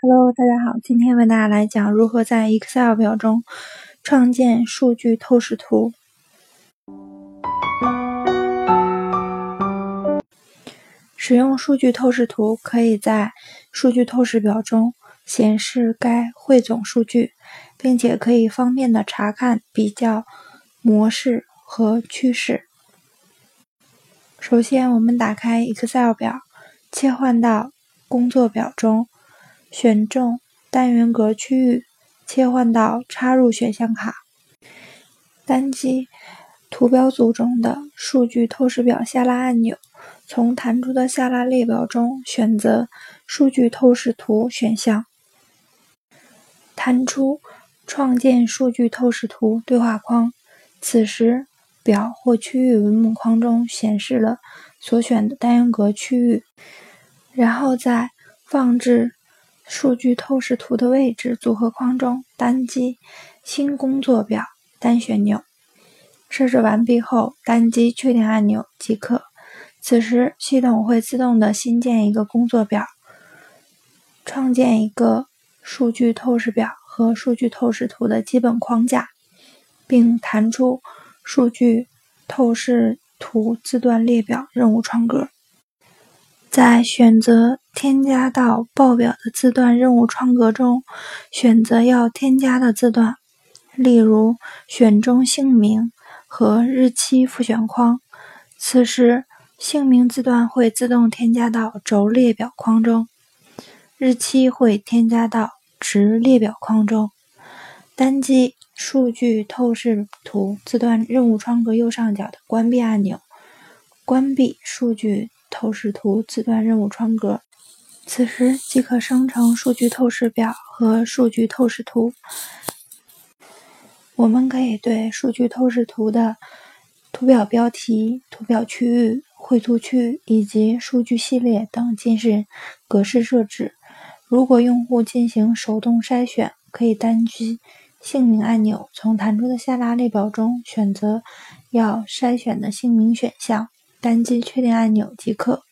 Hello，大家好，今天为大家来讲如何在 Excel 表中创建数据透视图。使用数据透视图，可以在数据透视表中显示该汇总数据，并且可以方便的查看、比较模式和趋势。首先，我们打开 Excel 表，切换到工作表中，选中单元格区域，切换到插入选项卡，单击图表组中的数据透视表下拉按钮。从弹出的下拉列表中选择“数据透视图”选项，弹出“创建数据透视图”对话框。此时，表或区域文本框中显示了所选的单元格区域。然后在放置数据透视图的位置组合框中单击“新工作表”单旋钮。设置完毕后，单击确定按钮即可。此时，系统会自动的新建一个工作表，创建一个数据透视表和数据透视图的基本框架，并弹出数据透视图字段列表任务窗格。在选择添加到报表的字段任务窗格中，选择要添加的字段，例如选中姓名和日期复选框。此时，姓名字段会自动添加到轴列表框中，日期会添加到值列表框中。单击数据透视图字段任务窗格右上角的关闭按钮，关闭数据透视图字段任务窗格。此时即可生成数据透视表和数据透视图。我们可以对数据透视图的图表标题、图表区域。绘图区以及数据系列等进行格式设置。如果用户进行手动筛选，可以单击姓名按钮，从弹出的下拉列表中选择要筛选的姓名选项，单击确定按钮即可。